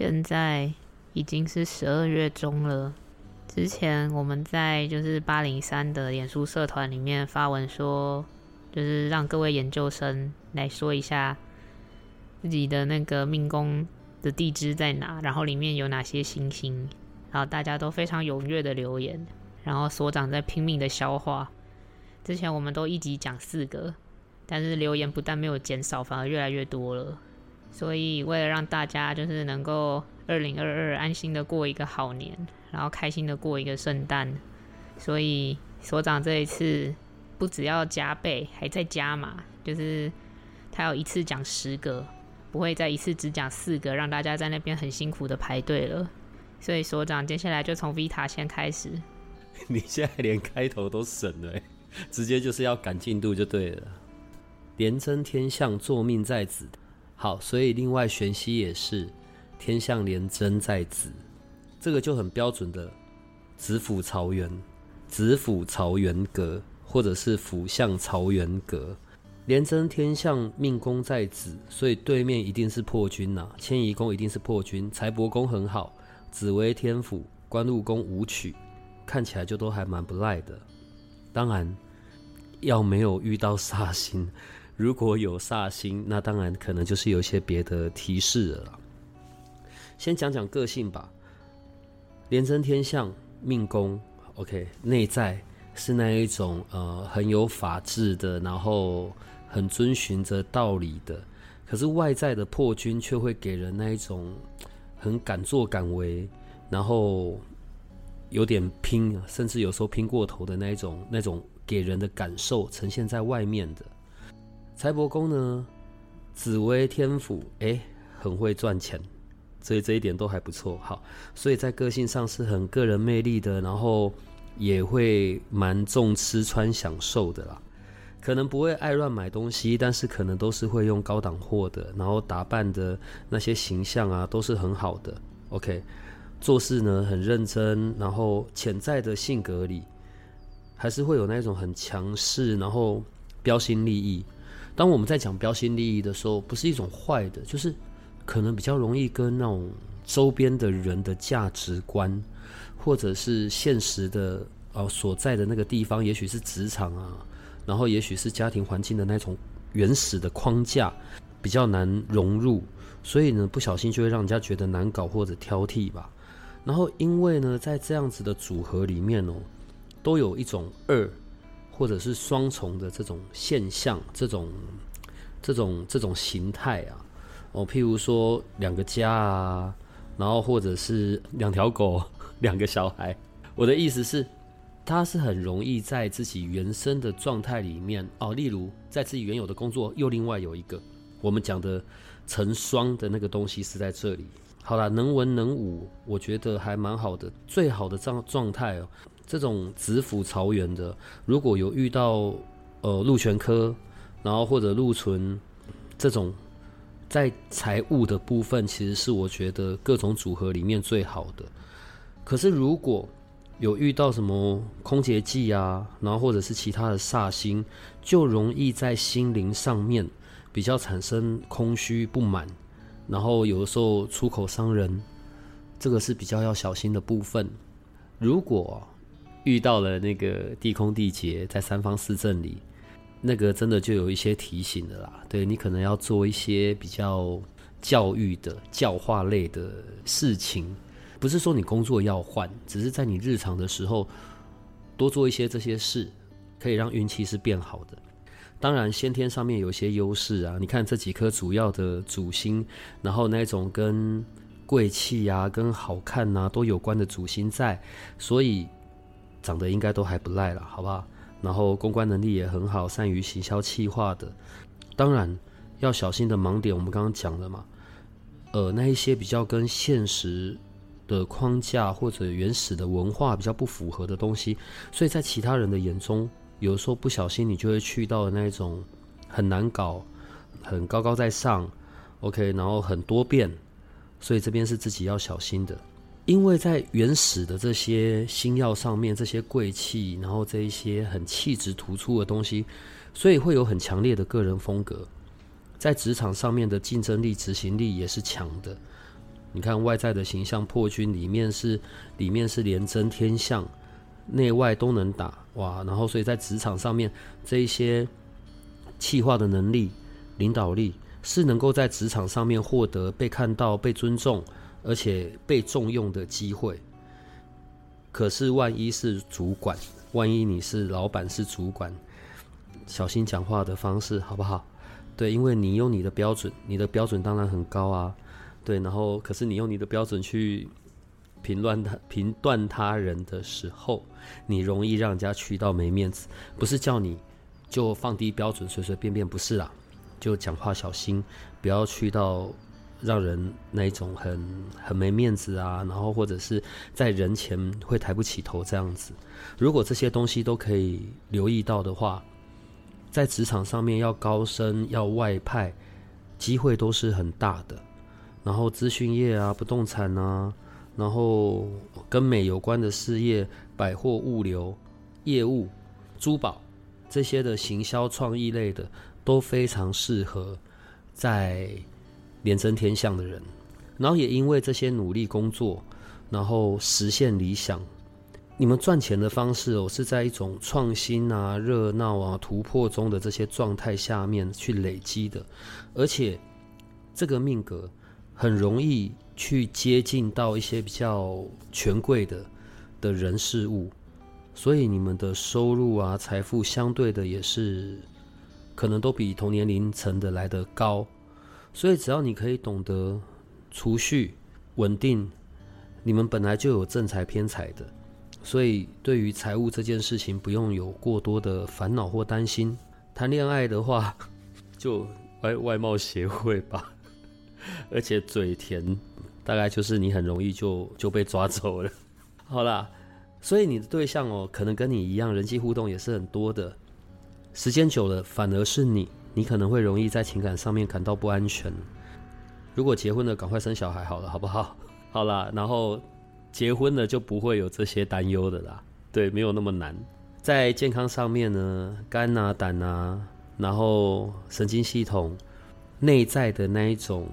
现在已经是十二月中了。之前我们在就是八零三的演书社团里面发文说，就是让各位研究生来说一下自己的那个命宫的地支在哪，然后里面有哪些星星，然后大家都非常踊跃的留言，然后所长在拼命的消化。之前我们都一集讲四个，但是留言不但没有减少，反而越来越多了。所以，为了让大家就是能够二零二二安心的过一个好年，然后开心的过一个圣诞，所以所长这一次不只要加倍，还在加码，就是他要一次讲十个，不会再一次只讲四个，让大家在那边很辛苦的排队了。所以所长接下来就从 Vita 先开始。你现在连开头都省了，直接就是要赶进度就对了。连真天象，坐命在子。好，所以另外玄熙也是天象连贞在子，这个就很标准的子府朝元，子府朝元格，或者是府相朝元格。连贞天象命宫在子，所以对面一定是破军呐，迁移宫一定是破军，财帛宫很好，紫微天府，官禄宫武曲，看起来就都还蛮不赖的。当然，要没有遇到煞星。如果有煞星，那当然可能就是有一些别的提示了。先讲讲个性吧。廉贞天相命宫，OK，内在是那一种呃很有法治的，然后很遵循着道理的。可是外在的破军却会给人那一种很敢作敢为，然后有点拼，甚至有时候拼过头的那一种那种给人的感受呈现在外面的。财帛宫呢，紫薇天府，哎，很会赚钱，所以这一点都还不错。好，所以在个性上是很个人魅力的，然后也会蛮重吃穿享受的啦。可能不会爱乱买东西，但是可能都是会用高档货的，然后打扮的那些形象啊，都是很好的。OK，做事呢很认真，然后潜在的性格里还是会有那种很强势，然后标新立异。当我们在讲标新立异的时候，不是一种坏的，就是可能比较容易跟那种周边的人的价值观，或者是现实的呃所在的那个地方，也许是职场啊，然后也许是家庭环境的那种原始的框架，比较难融入，所以呢，不小心就会让人家觉得难搞或者挑剔吧。然后因为呢，在这样子的组合里面哦，都有一种二。或者是双重的这种现象，这种、这种、这种形态啊，哦，譬如说两个家啊，然后或者是两条狗、两个小孩。我的意思是，他是很容易在自己原生的状态里面哦，例如在自己原有的工作，又另外有一个我们讲的成双的那个东西是在这里。好了，能文能武，我觉得还蛮好的，最好的状状态哦。这种子府朝元的，如果有遇到呃禄全科，然后或者禄存这种，在财务的部分，其实是我觉得各种组合里面最好的。可是如果有遇到什么空劫忌啊，然后或者是其他的煞星，就容易在心灵上面比较产生空虚不满，然后有的时候出口伤人，这个是比较要小心的部分。如果遇到了那个地空地劫在三方四正里，那个真的就有一些提醒的啦。对你可能要做一些比较教育的教化类的事情，不是说你工作要换，只是在你日常的时候多做一些这些事，可以让运气是变好的。当然先天上面有些优势啊，你看这几颗主要的主星，然后那种跟贵气啊、跟好看啊都有关的主星在，所以。长得应该都还不赖了，好不好？然后公关能力也很好，善于行销企划的。当然，要小心的盲点，我们刚刚讲了嘛，呃，那一些比较跟现实的框架或者原始的文化比较不符合的东西，所以在其他人的眼中，有时候不小心你就会去到那种很难搞、很高高在上，OK，然后很多变，所以这边是自己要小心的。因为在原始的这些星耀上面，这些贵气，然后这一些很气质突出的东西，所以会有很强烈的个人风格。在职场上面的竞争力、执行力也是强的。你看外在的形象破军，里面是里面是连真天象，内外都能打哇！然后所以在职场上面这一些气化的能力、领导力，是能够在职场上面获得被看到、被尊重。而且被重用的机会，可是万一是主管，万一你是老板是主管，小心讲话的方式好不好？对，因为你用你的标准，你的标准当然很高啊，对，然后可是你用你的标准去评论他、评断他人的时候，你容易让人家去到没面子。不是叫你就放低标准，随随便便不是啦，就讲话小心，不要去到。让人那一种很很没面子啊，然后或者是在人前会抬不起头这样子。如果这些东西都可以留意到的话，在职场上面要高升要外派，机会都是很大的。然后资讯业啊、不动产啊，然后跟美有关的事业、百货物流业务、珠宝这些的行销创意类的，都非常适合在。连真天象的人，然后也因为这些努力工作，然后实现理想。你们赚钱的方式哦，是在一种创新啊、热闹啊、突破中的这些状态下面去累积的，而且这个命格很容易去接近到一些比较权贵的的人事物，所以你们的收入啊、财富相对的也是可能都比同年龄层的来得高。所以，只要你可以懂得储蓄、稳定，你们本来就有正财偏财的，所以对于财务这件事情不用有过多的烦恼或担心。谈恋爱的话，就外外貌协会吧，而且嘴甜，大概就是你很容易就就被抓走了。好啦，所以你的对象哦，可能跟你一样，人际互动也是很多的，时间久了，反而是你。你可能会容易在情感上面感到不安全。如果结婚了，赶快生小孩好了，好不好？好啦，然后结婚了就不会有这些担忧的啦。对，没有那么难。在健康上面呢，肝啊、胆啊，然后神经系统内在的那一种，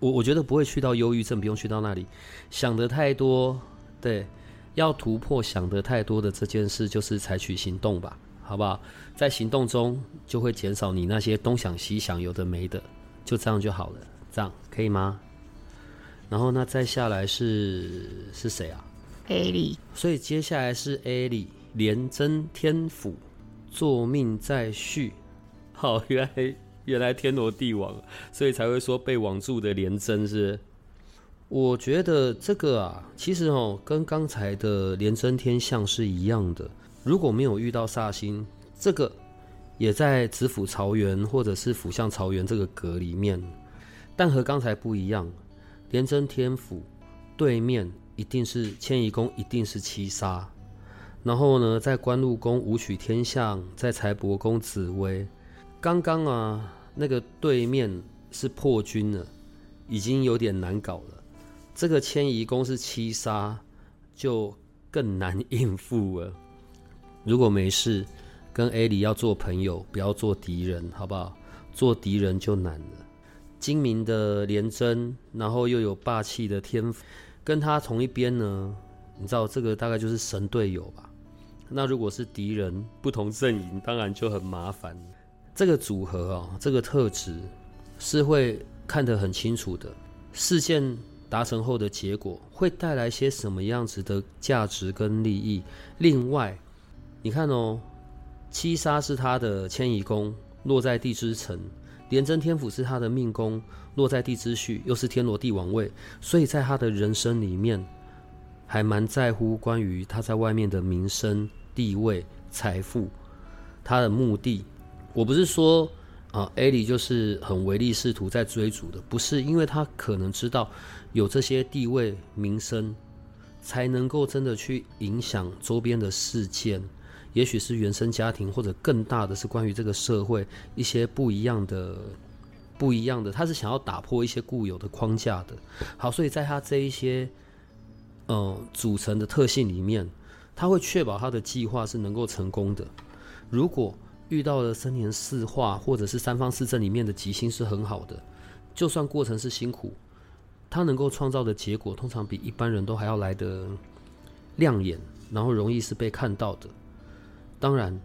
我我觉得不会去到忧郁症，不用去到那里。想得太多，对，要突破想得太多的这件事，就是采取行动吧。好不好？在行动中就会减少你那些东想西想，有的没的，就这样就好了。这样可以吗？然后那再下来是是谁啊？A 里。所以接下来是 A 里，连真天府，坐命在续。好，原来原来天罗地网，所以才会说被网住的连真是。我觉得这个啊，其实哦，跟刚才的连真天象是一样的。如果没有遇到煞星，这个也在子府朝元或者是府相朝元这个格里面，但和刚才不一样。廉贞天府对面一定是迁移宫，一定是七杀。然后呢，在官禄宫武曲天相，在财帛宫紫薇。刚刚啊，那个对面是破军了，已经有点难搞了。这个迁移宫是七杀，就更难应付了。如果没事，跟 A 里要做朋友，不要做敌人，好不好？做敌人就难了。精明的廉贞，然后又有霸气的天赋，跟他同一边呢？你知道这个大概就是神队友吧？那如果是敌人，不同阵营，当然就很麻烦。这个组合啊，这个特质是会看得很清楚的。事件达成后的结果会带来些什么样子的价值跟利益？另外。你看哦，七杀是他的迁移宫，落在地支辰；廉贞天府是他的命宫，落在地支戌，又是天罗地网位，所以在他的人生里面，还蛮在乎关于他在外面的名声、地位、财富。他的目的，我不是说啊艾莉就是很唯利是图在追逐的，不是因为他可能知道有这些地位名声，才能够真的去影响周边的事件，也许是原生家庭，或者更大的是关于这个社会一些不一样的、不一样的，他是想要打破一些固有的框架的。好，所以在他这一些呃组成的特性里面，他会确保他的计划是能够成功的。如果遇到了三年四化或者是三方四正里面的吉星是很好的，就算过程是辛苦，他能够创造的结果通常比一般人都还要来得亮眼，然后容易是被看到的。当然，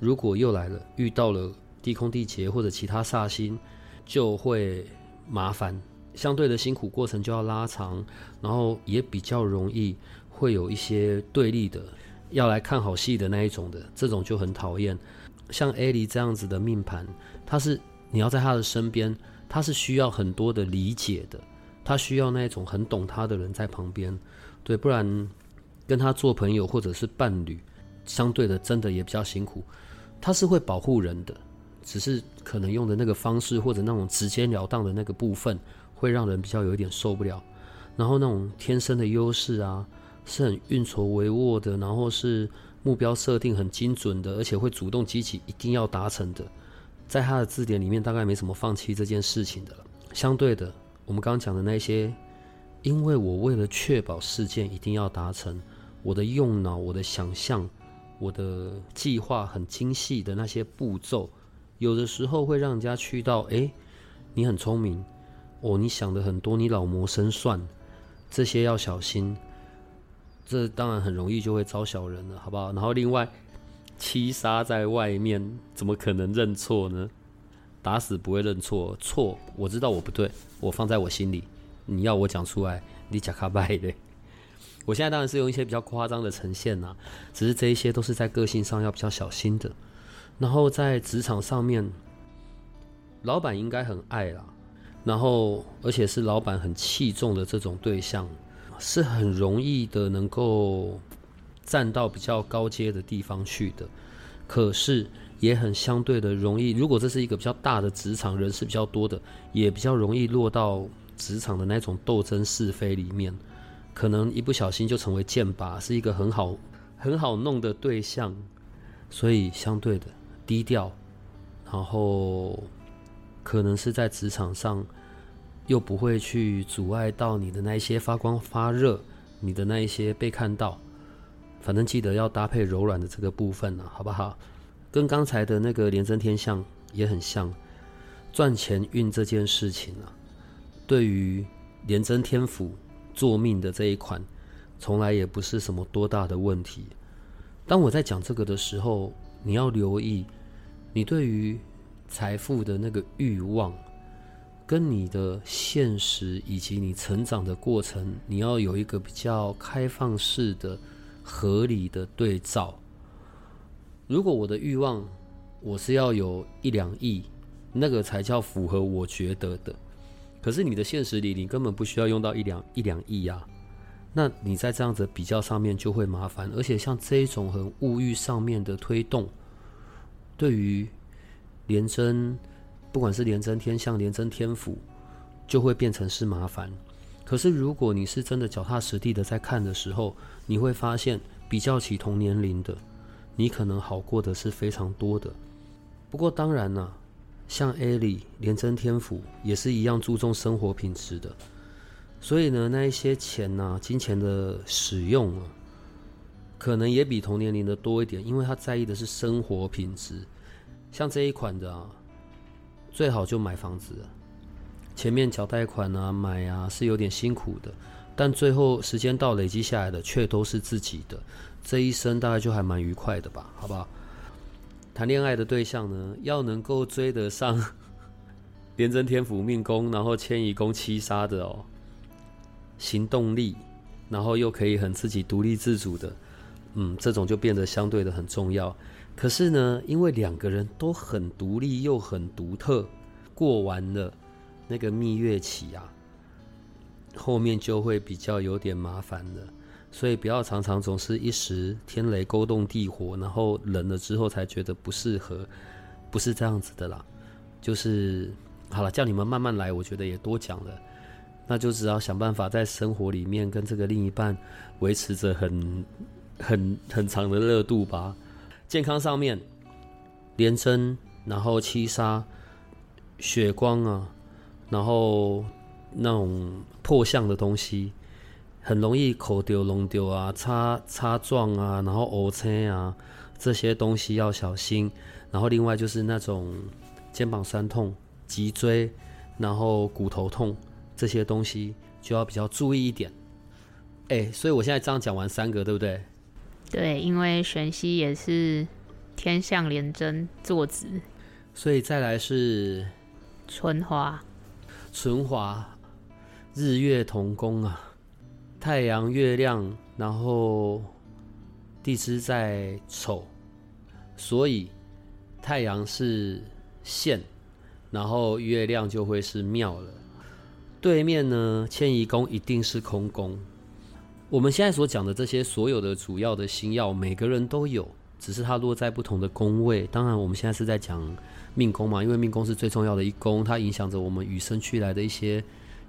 如果又来了遇到了地空地劫或者其他煞星，就会麻烦，相对的辛苦过程就要拉长，然后也比较容易会有一些对立的。要来看好戏的那一种的，这种就很讨厌。像艾莉这样子的命盘，他是你要在他的身边，他是需要很多的理解的，他需要那种很懂他的人在旁边，对，不然跟他做朋友或者是伴侣，相对的真的也比较辛苦。他是会保护人的，只是可能用的那个方式或者那种直截了当的那个部分，会让人比较有一点受不了。然后那种天生的优势啊。是很运筹帷幄的，然后是目标设定很精准的，而且会主动积极，一定要达成的。在他的字典里面，大概没什么放弃这件事情的了。相对的，我们刚刚讲的那些，因为我为了确保事件一定要达成，我的用脑、我的想象、我的计划很精细的那些步骤，有的时候会让人家去到，哎，你很聪明，哦，你想的很多，你老谋深算，这些要小心。这当然很容易就会招小人了，好不好？然后另外，七杀在外面，怎么可能认错呢？打死不会认错，错我知道我不对，我放在我心里。你要我讲出来，你假卡拜的。我现在当然是用一些比较夸张的呈现呐，只是这一些都是在个性上要比较小心的。然后在职场上面，老板应该很爱啦，然后而且是老板很器重的这种对象。是很容易的，能够站到比较高阶的地方去的，可是也很相对的容易。如果这是一个比较大的职场，人是比较多的，也比较容易落到职场的那种斗争是非里面，可能一不小心就成为剑拔，是一个很好很好弄的对象。所以相对的低调，然后可能是在职场上。又不会去阻碍到你的那一些发光发热，你的那一些被看到。反正记得要搭配柔软的这个部分呢，好不好？跟刚才的那个连贞天象也很像，赚钱运这件事情啊，对于连贞天府做命的这一款，从来也不是什么多大的问题。当我在讲这个的时候，你要留意，你对于财富的那个欲望。跟你的现实以及你成长的过程，你要有一个比较开放式的、合理的对照。如果我的欲望我是要有一两亿，那个才叫符合我觉得的。可是你的现实里，你根本不需要用到一两一两亿呀。那你在这样子比较上面就会麻烦，而且像这一种很物欲上面的推动，对于连真。不管是连真天象、连真天府，就会变成是麻烦。可是如果你是真的脚踏实地的在看的时候，你会发现，比较起同年龄的，你可能好过的是非常多的。不过当然呢，像艾莉、连真天府也是一样注重生活品质的。所以呢，那一些钱呐、金钱的使用啊，可能也比同年龄的多一点，因为他在意的是生活品质。像这一款的啊。最好就买房子，前面缴贷款啊、买啊是有点辛苦的，但最后时间到累积下来的却都是自己的，这一生大概就还蛮愉快的吧？好不好？谈恋爱的对象呢，要能够追得上 廉贞天府命宫，然后迁移宫七杀的哦，行动力，然后又可以很自己独立自主的，嗯，这种就变得相对的很重要。可是呢，因为两个人都很独立又很独特，过完了那个蜜月期啊，后面就会比较有点麻烦了。所以不要常常总是一时天雷勾动地火，然后冷了之后才觉得不适合，不是这样子的啦。就是好了，叫你们慢慢来，我觉得也多讲了。那就只要想办法在生活里面跟这个另一半维持着很很很长的热度吧。健康上面，连针，然后七杀，血光啊，然后那种破相的东西，很容易口丢、龙丢啊，擦擦撞啊，然后呕车啊，这些东西要小心。然后另外就是那种肩膀酸痛、脊椎，然后骨头痛。这些东西就要比较注意一点，哎，所以我现在这样讲完三个，对不对？对，因为玄熙也是天象连贞坐子，所以再来是春华，春华日月同宫啊，太阳、月亮，然后地支在丑，所以太阳是线，然后月亮就会是庙了。对面呢，迁移宫一定是空宫。我们现在所讲的这些所有的主要的星耀，每个人都有，只是它落在不同的宫位。当然，我们现在是在讲命宫嘛，因为命宫是最重要的一宫，它影响着我们与生俱来的一些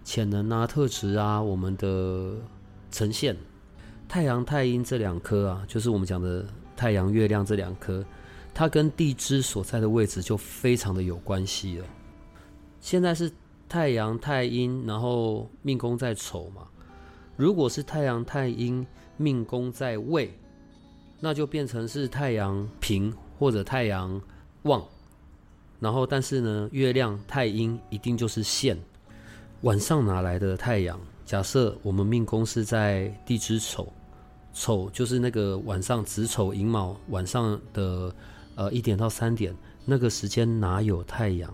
潜能啊、特质啊，我们的呈现。太阳、太阴这两颗啊，就是我们讲的太阳、月亮这两颗，它跟地支所在的位置就非常的有关系了。现在是。太阳太阴，然后命宫在丑嘛。如果是太阳太阴，命宫在未，那就变成是太阳平或者太阳旺。然后，但是呢，月亮太阴一定就是现。晚上哪来的太阳？假设我们命宫是在地支丑，丑就是那个晚上子丑寅卯晚上的呃一点到三点那个时间哪有太阳？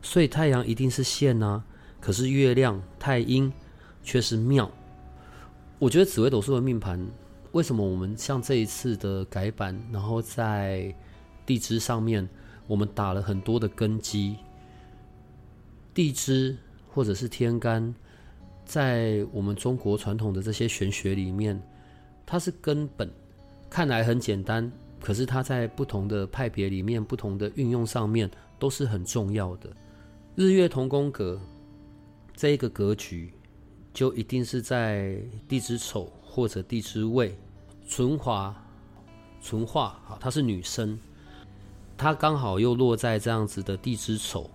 所以太阳一定是线呐，可是月亮太阴却是庙。我觉得紫微斗数的命盘，为什么我们像这一次的改版，然后在地支上面，我们打了很多的根基。地支或者是天干，在我们中国传统的这些玄学里面，它是根本，看来很简单，可是它在不同的派别里面，不同的运用上面都是很重要的。日月同宫格这一个格局，就一定是在地支丑或者地支未。纯华，纯化啊，她是女生，她刚好又落在这样子的地支丑，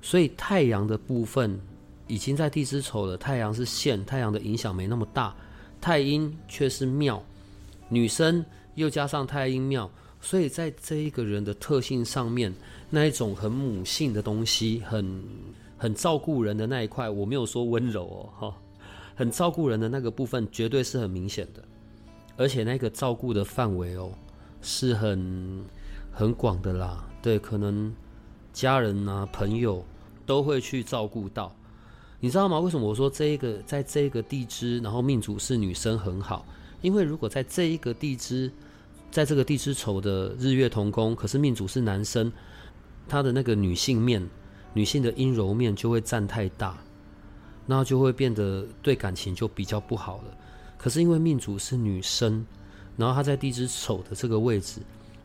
所以太阳的部分已经在地支丑了。太阳是线，太阳的影响没那么大。太阴却是庙，女生又加上太阴庙，所以在这一个人的特性上面。那一种很母性的东西，很很照顾人的那一块，我没有说温柔哦，哈，很照顾人的那个部分，绝对是很明显的，而且那个照顾的范围哦，是很很广的啦，对，可能家人啊、朋友都会去照顾到，你知道吗？为什么我说这一个在这个地支，然后命主是女生很好？因为如果在这一个地支，在这个地支丑的日月同宫，可是命主是男生。他的那个女性面，女性的阴柔面就会占太大，那就会变得对感情就比较不好了。可是因为命主是女生，然后她在地支丑的这个位置，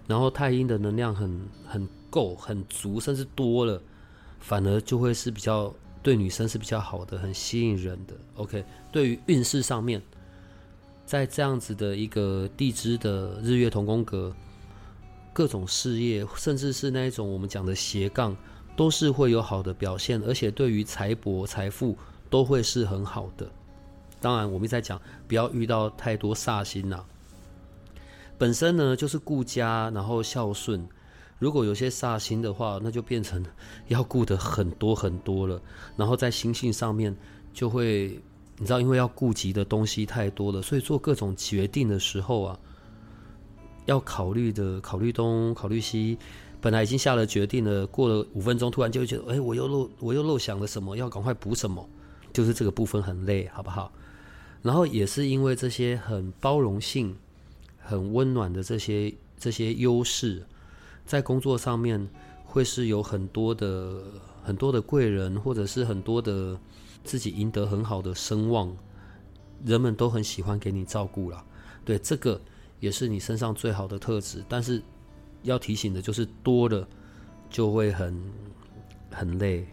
然后太阴的能量很很够、很足，甚至多了，反而就会是比较对女生是比较好的，很吸引人的。OK，对于运势上面，在这样子的一个地支的日月同宫格。各种事业，甚至是那一种我们讲的斜杠，都是会有好的表现，而且对于财帛、财富都会是很好的。当然，我们在讲不要遇到太多煞星呐。本身呢就是顾家，然后孝顺。如果有些煞星的话，那就变成要顾的很多很多了。然后在心性上面就会，你知道，因为要顾及的东西太多了，所以做各种决定的时候啊。要考虑的，考虑东，考虑西，本来已经下了决定了，过了五分钟，突然就觉得，哎，我又漏，我又漏想了什么，要赶快补什么，就是这个部分很累，好不好？然后也是因为这些很包容性、很温暖的这些这些优势，在工作上面会是有很多的很多的贵人，或者是很多的自己赢得很好的声望，人们都很喜欢给你照顾了，对这个。也是你身上最好的特质，但是要提醒的就是多了就会很很累。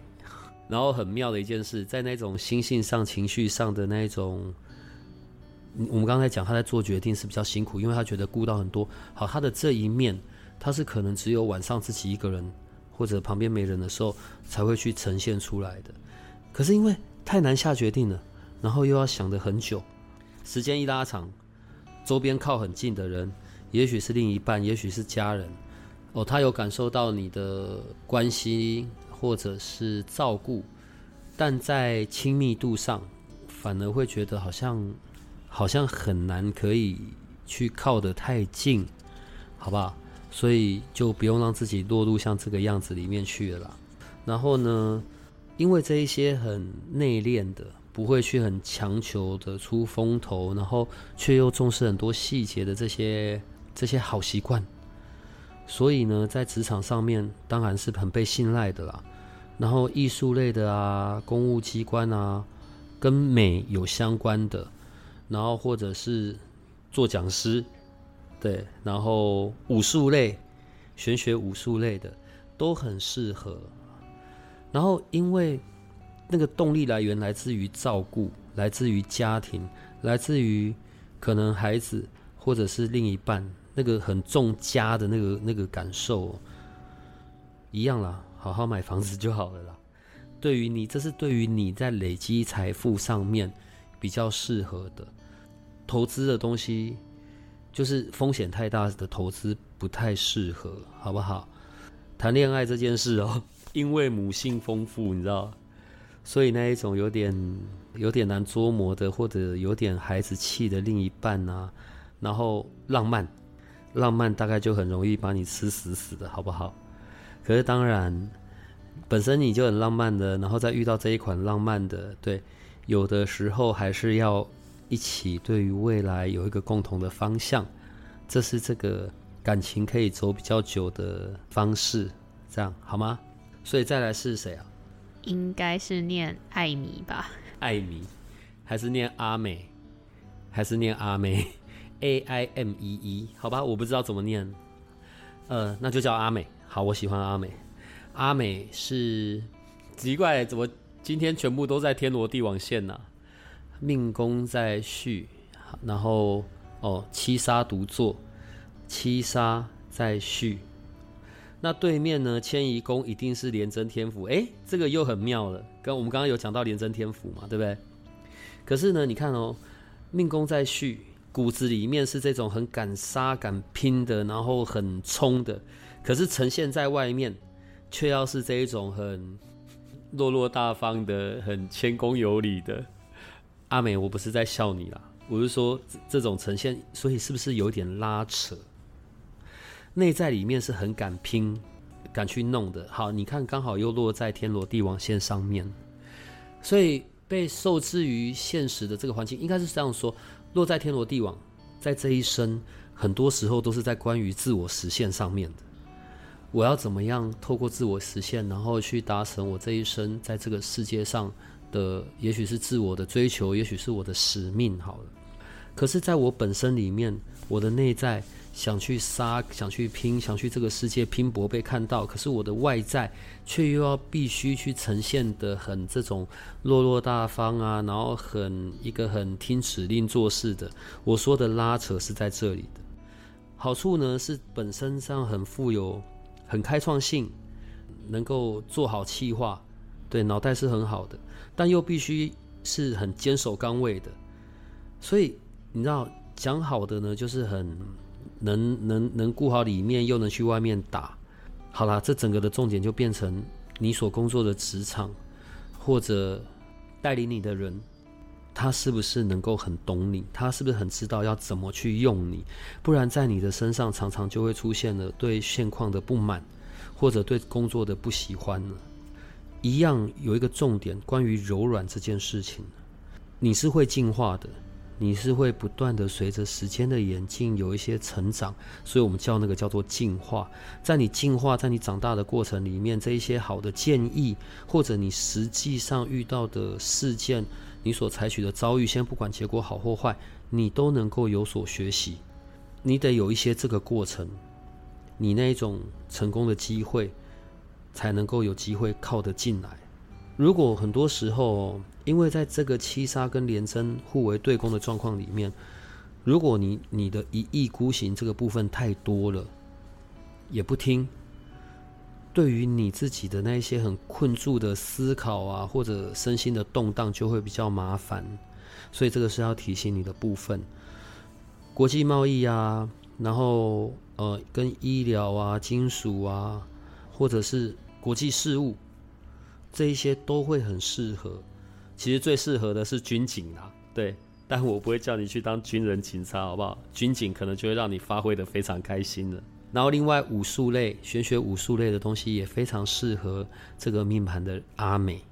然后很妙的一件事，在那种心性上、情绪上的那种，我们刚才讲他在做决定是比较辛苦，因为他觉得顾到很多。好，他的这一面，他是可能只有晚上自己一个人或者旁边没人的时候才会去呈现出来的。可是因为太难下决定了，然后又要想的很久，时间一拉长，周边靠很近的人，也许是另一半，也许是家人，哦，他有感受到你的关心。或者是照顾，但在亲密度上，反而会觉得好像好像很难可以去靠得太近，好不好？所以就不用让自己落入像这个样子里面去了啦。然后呢，因为这一些很内敛的，不会去很强求的出风头，然后却又重视很多细节的这些这些好习惯。所以呢，在职场上面当然是很被信赖的啦。然后艺术类的啊，公务机关啊，跟美有相关的，然后或者是做讲师，对，然后武术类、玄学武术类的都很适合。然后因为那个动力来源来自于照顾，来自于家庭，来自于可能孩子或者是另一半。那个很重家的那个那个感受，一样啦，好好买房子就好了啦。对于你，这是对于你在累积财富上面比较适合的投资的东西，就是风险太大的投资不太适合，好不好？谈恋爱这件事哦，因为母性丰富，你知道，所以那一种有点有点难捉摸的，或者有点孩子气的另一半啊，然后浪漫。浪漫大概就很容易把你吃死死的，好不好？可是当然，本身你就很浪漫的，然后再遇到这一款浪漫的，对，有的时候还是要一起对于未来有一个共同的方向，这是这个感情可以走比较久的方式，这样好吗？所以再来是谁啊？应该是念艾米吧？艾米，还是念阿美，还是念阿美？A I M E E，好吧，我不知道怎么念，呃，那就叫阿美。好，我喜欢阿美。阿美是奇怪，怎么今天全部都在天罗地网线呢？命宫在戌，然后哦，七杀独坐，七杀在戌。那对面呢，迁移宫一定是廉贞天府。哎，这个又很妙了，跟我们刚刚有讲到廉贞天府嘛，对不对？可是呢，你看哦，命宫在续。骨子里面是这种很敢杀敢拼的，然后很冲的，可是呈现在外面，却要是这一种很落落大方的、很谦恭有礼的。阿美，我不是在笑你啦，我是说这种呈现，所以是不是有点拉扯？内在里面是很敢拼、敢去弄的。好，你看刚好又落在天罗地网线上面，所以被受制于现实的这个环境，应该是这样说。落在天罗地网，在这一生，很多时候都是在关于自我实现上面的。我要怎么样透过自我实现，然后去达成我这一生在这个世界上的，也许是自我的追求，也许是我的使命。好了，可是，在我本身里面，我的内在。想去杀，想去拼，想去这个世界拼搏被看到，可是我的外在却又要必须去呈现的很这种落落大方啊，然后很一个很听指令做事的。我说的拉扯是在这里的，好处呢是本身上很富有、很开创性，能够做好气划，对，脑袋是很好的，但又必须是很坚守岗位的。所以你知道讲好的呢，就是很。能能能顾好里面，又能去外面打，好啦，这整个的重点就变成你所工作的职场，或者带领你的人，他是不是能够很懂你？他是不是很知道要怎么去用你？不然在你的身上常常就会出现了对现况的不满，或者对工作的不喜欢呢？一样有一个重点，关于柔软这件事情，你是会进化的。你是会不断的随着时间的演进有一些成长，所以我们叫那个叫做进化。在你进化，在你长大的过程里面，这一些好的建议，或者你实际上遇到的事件，你所采取的遭遇，先不管结果好或坏，你都能够有所学习。你得有一些这个过程，你那一种成功的机会，才能够有机会靠得进来。如果很多时候，因为在这个七杀跟连贞互为对攻的状况里面，如果你你的一意孤行这个部分太多了，也不听，对于你自己的那一些很困住的思考啊，或者身心的动荡，就会比较麻烦。所以这个是要提醒你的部分。国际贸易啊，然后呃，跟医疗啊、金属啊，或者是国际事务。这一些都会很适合，其实最适合的是军警啦，对，但我不会叫你去当军人警察，好不好？军警可能就会让你发挥的非常开心的。然后另外武术类、玄学武术类的东西也非常适合这个命盘的阿美。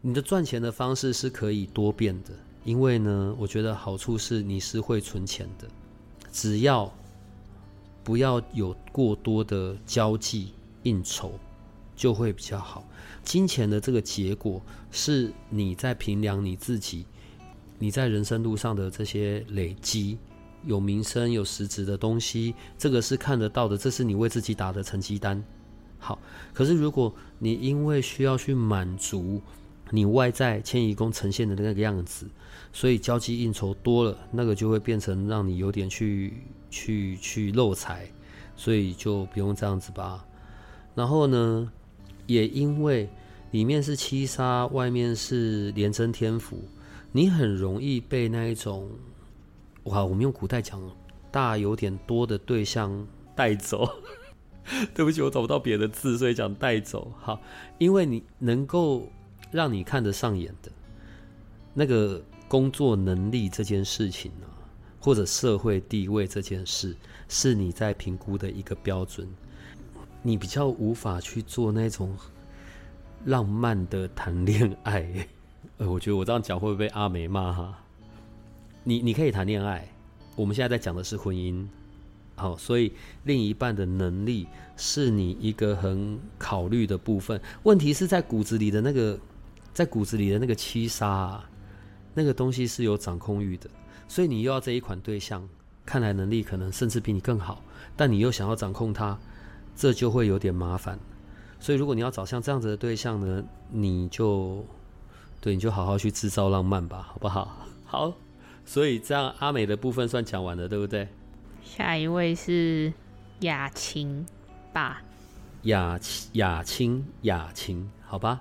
你的赚钱的方式是可以多变的，因为呢，我觉得好处是你是会存钱的，只要不要有过多的交际应酬，就会比较好。金钱的这个结果是你在评量你自己，你在人生路上的这些累积，有名声、有实质的东西，这个是看得到的，这是你为自己打的成绩单。好，可是如果你因为需要去满足你外在迁移宫呈现的那个样子，所以交际应酬多了，那个就会变成让你有点去去去漏财，所以就不用这样子吧。然后呢，也因为。里面是七杀，外面是连贞天府，你很容易被那一种，哇，我们用古代讲，大有点多的对象带走。对不起，我找不到别的字，所以讲带走。好，因为你能够让你看得上眼的，那个工作能力这件事情呢，或者社会地位这件事，是你在评估的一个标准，你比较无法去做那种。浪漫的谈恋爱，呃，我觉得我这样讲会不会被阿美骂哈？你你可以谈恋爱，我们现在在讲的是婚姻，好，所以另一半的能力是你一个很考虑的部分。问题是在骨子里的那个，在骨子里的那个七杀，啊那个东西是有掌控欲的，所以你又要这一款对象，看来能力可能甚至比你更好，但你又想要掌控他，这就会有点麻烦。所以，如果你要找像这样子的对象呢，你就对，你就好好去制造浪漫吧，好不好？好，所以这样阿美的部分算讲完了，对不对？下一位是雅琴吧？雅雅清雅琴，好吧。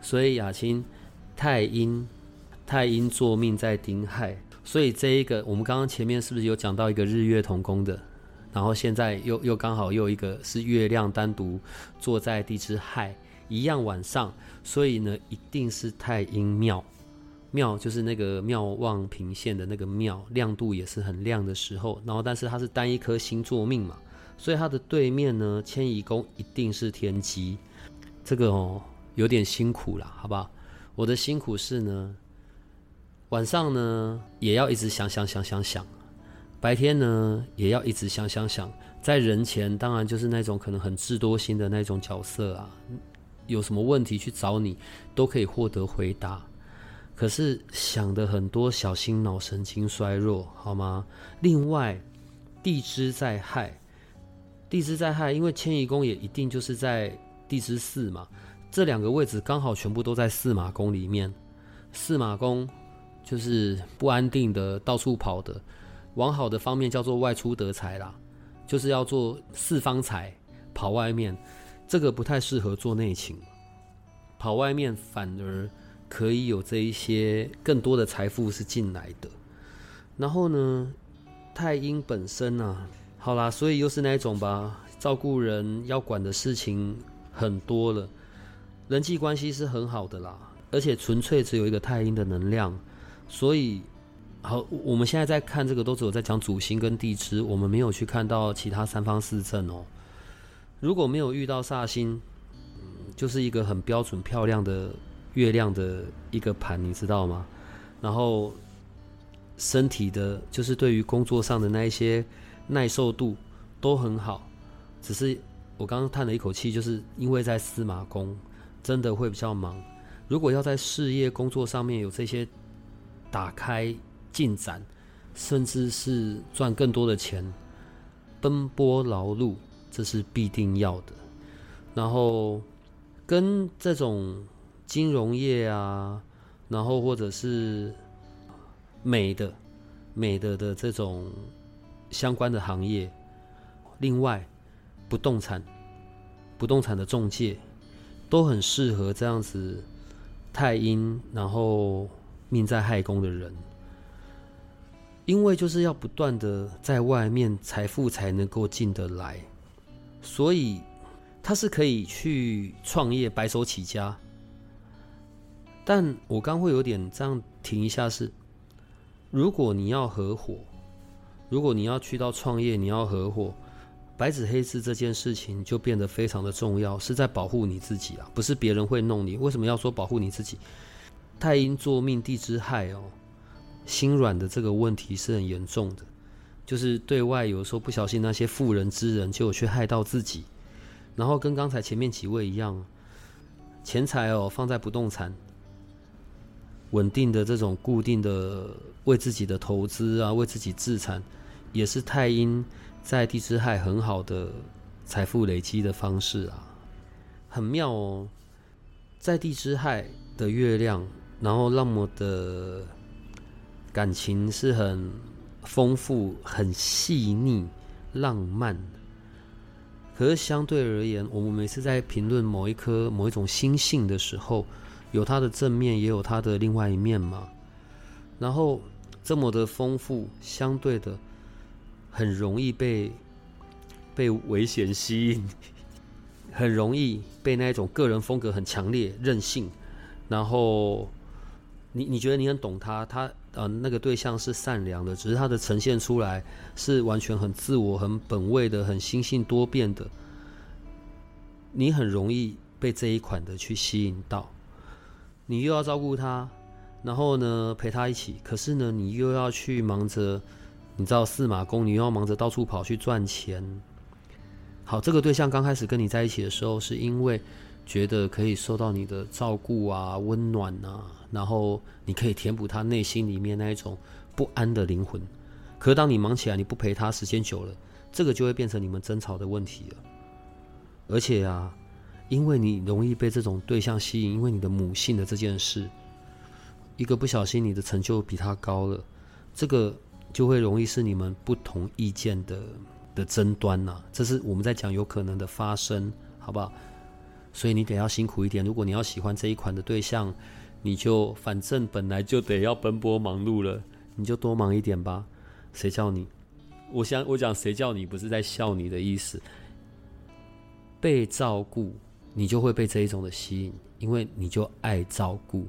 所以雅清太阴太阴坐命在丁亥，所以这一个我们刚刚前面是不是有讲到一个日月同宫的？然后现在又又刚好又一个是月亮单独坐在地支亥，一样晚上，所以呢一定是太阴庙，庙就是那个庙望平线的那个庙，亮度也是很亮的时候。然后但是它是单一颗星座命嘛，所以它的对面呢迁移宫一定是天机，这个哦有点辛苦了，好不好？我的辛苦是呢，晚上呢也要一直想想想想想。白天呢，也要一直想想想，在人前当然就是那种可能很智多星的那种角色啊，有什么问题去找你，都可以获得回答。可是想的很多，小心脑神经衰弱，好吗？另外，地支在害，地支在害，因为迁移宫也一定就是在地支四嘛，这两个位置刚好全部都在四马宫里面。四马宫就是不安定的，到处跑的。往好的方面叫做外出得财啦，就是要做四方财，跑外面，这个不太适合做内勤，跑外面反而可以有这一些更多的财富是进来的。然后呢，太阴本身啊，好啦，所以又是那一种吧，照顾人要管的事情很多了，人际关系是很好的啦，而且纯粹只有一个太阴的能量，所以。好，我们现在在看这个，都只有在讲主星跟地支，我们没有去看到其他三方四正哦。如果没有遇到煞星，就是一个很标准漂亮的月亮的一个盘，你知道吗？然后身体的，就是对于工作上的那一些耐受度都很好，只是我刚刚叹了一口气，就是因为在司马宫，真的会比较忙。如果要在事业工作上面有这些打开。进展，甚至是赚更多的钱，奔波劳碌，这是必定要的。然后跟这种金融业啊，然后或者是美的、美的的这种相关的行业，另外不动产、不动产的中介都很适合这样子太阴，然后命在亥宫的人。因为就是要不断的在外面财富才能够进得来，所以他是可以去创业白手起家。但我刚会有点这样停一下是，如果你要合伙，如果你要去到创业，你要合伙，白纸黑字这件事情就变得非常的重要，是在保护你自己啊，不是别人会弄你。为什么要说保护你自己？太阴作命，地之害哦。心软的这个问题是很严重的，就是对外有时候不小心那些妇人之仁就有去害到自己，然后跟刚才前面几位一样，钱财哦放在不动产，稳定的这种固定的为自己的投资啊，为自己自产，也是太阴在地支亥很好的财富累积的方式啊，很妙哦，在地支亥的月亮，然后那么的。感情是很丰富、很细腻、浪漫。可是相对而言，我们每次在评论某一颗、某一种心性的时候，有它的正面，也有它的另外一面嘛。然后这么的丰富，相对的很容易被被危险吸引，很容易被那一种个人风格很强烈、任性。然后你你觉得你很懂他，他。呃，那个对象是善良的，只是他的呈现出来是完全很自我、很本位的、很心性多变的。你很容易被这一款的去吸引到，你又要照顾他，然后呢陪他一起，可是呢你又要去忙着，你知道四马宫，你又要忙着到处跑去赚钱。好，这个对象刚开始跟你在一起的时候，是因为觉得可以受到你的照顾啊、温暖啊。然后你可以填补他内心里面那一种不安的灵魂，可是当你忙起来，你不陪他，时间久了，这个就会变成你们争吵的问题了。而且啊，因为你容易被这种对象吸引，因为你的母性的这件事，一个不小心，你的成就比他高了，这个就会容易是你们不同意见的的争端呐。这是我们在讲有可能的发生，好不好？所以你得要辛苦一点。如果你要喜欢这一款的对象，你就反正本来就得要奔波忙碌了，你就多忙一点吧。谁叫你？我想我讲谁叫你不是在笑你的意思。被照顾，你就会被这一种的吸引，因为你就爱照顾。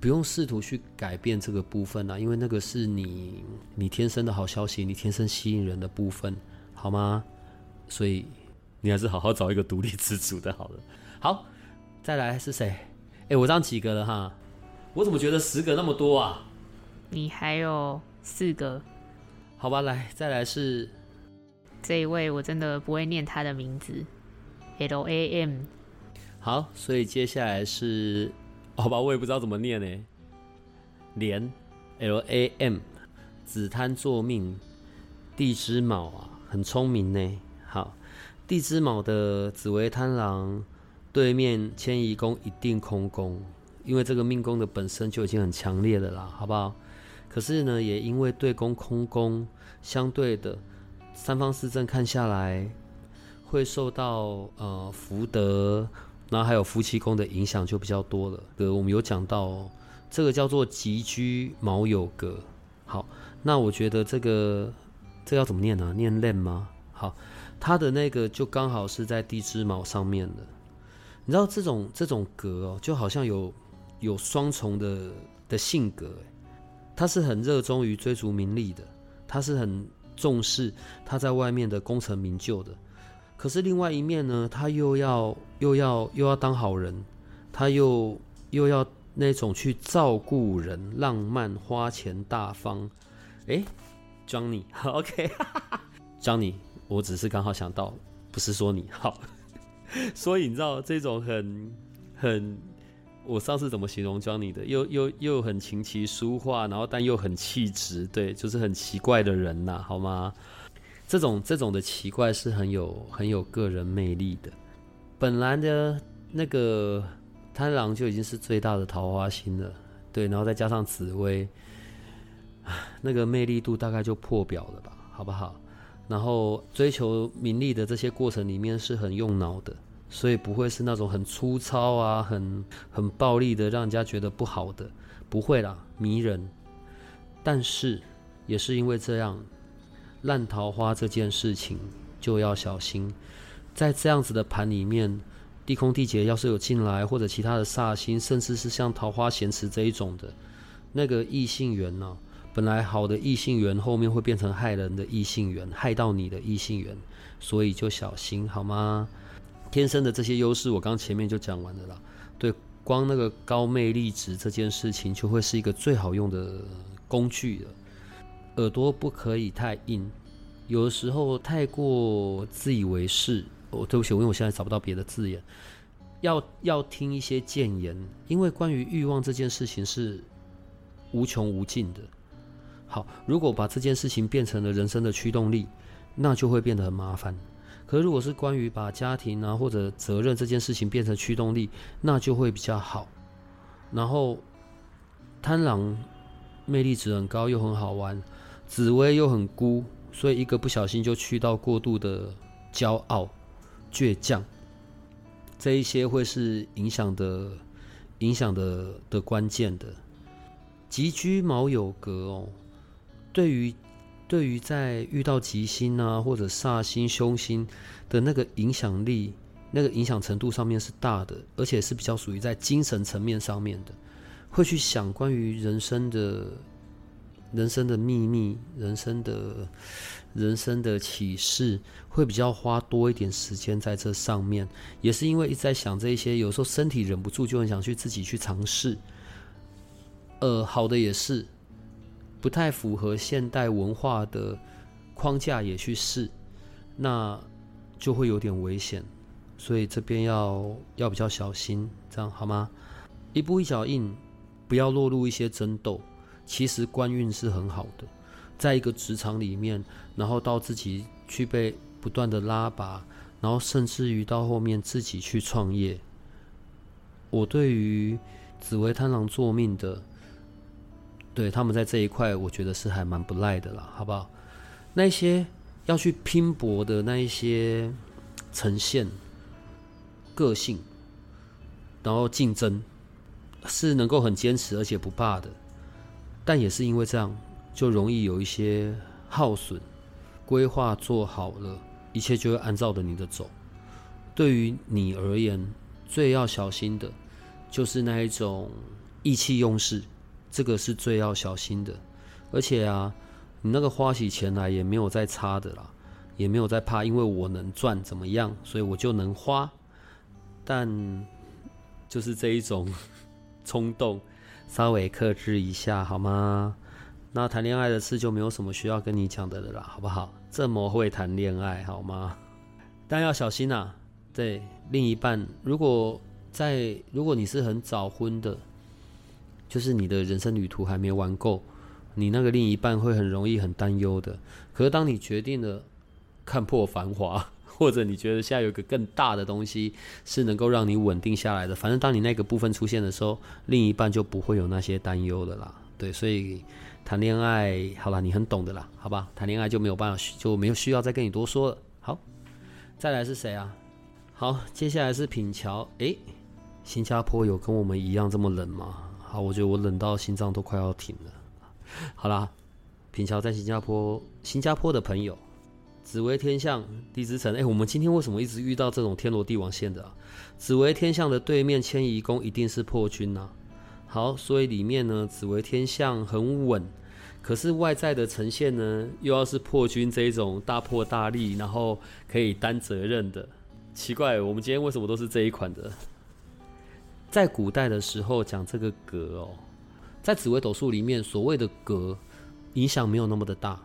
不用试图去改变这个部分啊，因为那个是你你天生的好消息，你天生吸引人的部分，好吗？所以你还是好好找一个独立自主的好了。好，再来是谁？哎，我这样几个了哈？我怎么觉得十个那么多啊？你还有四个？好吧，来，再来是这一位，我真的不会念他的名字，L A M。好，所以接下来是，好吧，我也不知道怎么念呢。连 L A M，紫贪作命，地之卯啊，很聪明呢。地支卯的紫薇贪狼。对面迁移宫一定空宫，因为这个命宫的本身就已经很强烈的啦，好不好？可是呢，也因为对宫空宫，相对的三方四正看下来，会受到呃福德，然后还有夫妻宫的影响就比较多了。呃，我们有讲到这个叫做吉居卯酉格。好，那我觉得这个这要怎么念呢？念 len 吗？好，它的那个就刚好是在地支卯上面的。你知道这种这种格哦，就好像有有双重的的性格，他是很热衷于追逐名利的，他是很重视他在外面的功成名就的。可是另外一面呢，他又要又要又要当好人，他又又要那种去照顾人，浪漫花钱大方。哎，Johnny，OK，Johnny，我只是刚好想到，不是说你好。所以你知道这种很很，我上次怎么形容教你的？又又又很琴棋书画，然后但又很气质，对，就是很奇怪的人呐，好吗？这种这种的奇怪是很有很有个人魅力的。本来的那个贪狼就已经是最大的桃花星了，对，然后再加上紫薇，那个魅力度大概就破表了吧，好不好？然后追求名利的这些过程里面是很用脑的，所以不会是那种很粗糙啊、很很暴力的，让人家觉得不好的，不会啦，迷人。但是也是因为这样，烂桃花这件事情就要小心。在这样子的盘里面，地空地劫要是有进来，或者其他的煞星，甚至是像桃花咸池这一种的，那个异性缘呢，本来好的异性缘，后面会变成害人的异性缘，害到你的异性缘，所以就小心好吗？天生的这些优势，我刚前面就讲完了啦。对，光那个高魅力值这件事情，就会是一个最好用的工具了。耳朵不可以太硬，有的时候太过自以为是。哦对不起，因为我现在找不到别的字眼，要要听一些谏言，因为关于欲望这件事情是无穷无尽的。好，如果把这件事情变成了人生的驱动力，那就会变得很麻烦。可是如果是关于把家庭啊或者责任这件事情变成驱动力，那就会比较好。然后贪狼魅力值很高，又很好玩，紫薇又很孤，所以一个不小心就去到过度的骄傲。倔强，这一些会是影响的、影响的的关键的。吉居卯酉格哦，对于对于在遇到吉星啊或者煞星、凶星的那个影响力、那个影响程度上面是大的，而且是比较属于在精神层面上面的，会去想关于人生的、人生的秘密、人生的。人生的启示会比较花多一点时间在这上面，也是因为一直在想这一些，有时候身体忍不住就很想去自己去尝试。呃，好的也是，不太符合现代文化的框架也去试，那就会有点危险，所以这边要要比较小心，这样好吗？一步一脚印，不要落入一些争斗。其实官运是很好的。在一个职场里面，然后到自己去被不断的拉拔，然后甚至于到后面自己去创业。我对于紫薇贪狼做命的，对他们在这一块，我觉得是还蛮不赖的啦，好不好？那些要去拼搏的那一些呈现个性，然后竞争，是能够很坚持而且不怕的，但也是因为这样。就容易有一些耗损，规划做好了，一切就会按照着你的走。对于你而言，最要小心的，就是那一种意气用事，这个是最要小心的。而且啊，你那个花起钱来也没有再差的啦，也没有再怕，因为我能赚怎么样，所以我就能花。但就是这一种 冲动，稍微克制一下好吗？那谈恋爱的事就没有什么需要跟你讲的了啦，好不好？这么会谈恋爱好吗？但要小心呐。对，另一半如果在，如果你是很早婚的，就是你的人生旅途还没玩够，你那个另一半会很容易很担忧的。可是当你决定了看破繁华，或者你觉得现在有个更大的东西是能够让你稳定下来的，反正当你那个部分出现的时候，另一半就不会有那些担忧的啦。对，所以。谈恋爱，好了，你很懂的啦，好吧？谈恋爱就没有办法，就没有需要再跟你多说了。好，再来是谁啊？好，接下来是品桥。诶，新加坡有跟我们一样这么冷吗？好，我觉得我冷到心脏都快要停了。好啦，品桥在新加坡，新加坡的朋友，紫薇天象地之城。诶，我们今天为什么一直遇到这种天罗地网线的？紫薇天象的对面迁移宫一定是破军呐。好，所以里面呢，紫微天象很稳，可是外在的呈现呢，又要是破军这一种大破大立，然后可以担责任的。奇怪，我们今天为什么都是这一款的？在古代的时候讲这个格哦，在紫微斗数里面，所谓的格影响没有那么的大，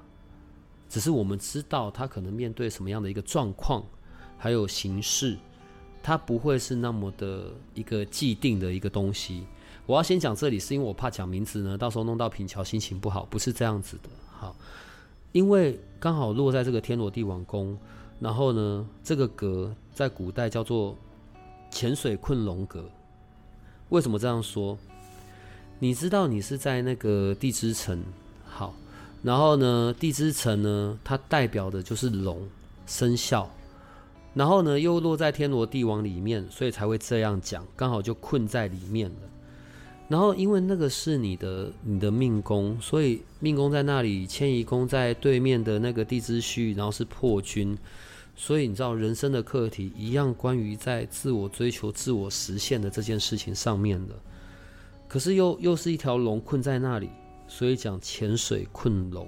只是我们知道他可能面对什么样的一个状况，还有形式，它不会是那么的一个既定的一个东西。我要先讲这里，是因为我怕讲名字呢，到时候弄到品桥心情不好，不是这样子的。好，因为刚好落在这个天罗地网宫，然后呢，这个格在古代叫做潜水困龙格。为什么这样说？你知道你是在那个地支层，好，然后呢，地支层呢，它代表的就是龙生肖，然后呢，又落在天罗地网里面，所以才会这样讲，刚好就困在里面了。然后因为那个是你的你的命宫，所以命宫在那里，迁移宫在对面的那个地支序，然后是破军。所以你知道人生的课题一样，关于在自我追求、自我实现的这件事情上面的。可是又又是一条龙困在那里，所以讲潜水困龙。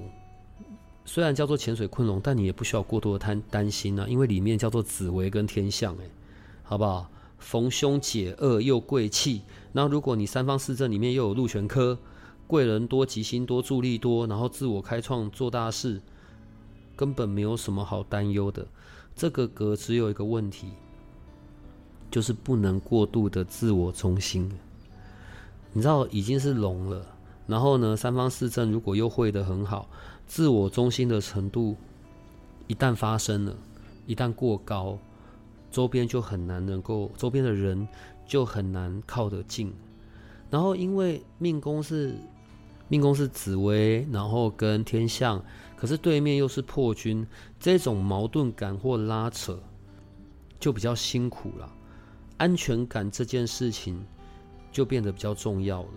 虽然叫做潜水困龙，但你也不需要过多的担担心啊，因为里面叫做紫薇跟天象，诶，好不好？逢凶解厄又贵气。那如果你三方四正里面又有禄全科，贵人多、吉星多、助力多，然后自我开创做大事，根本没有什么好担忧的。这个格只有一个问题，就是不能过度的自我中心。你知道已经是龙了，然后呢，三方四正如果又会的很好，自我中心的程度一旦发生了，一旦过高，周边就很难能够，周边的人就很难靠得近。然后因为命宫是命宫是紫薇，然后跟天象。可是对面又是破军，这种矛盾感或拉扯就比较辛苦了。安全感这件事情就变得比较重要了。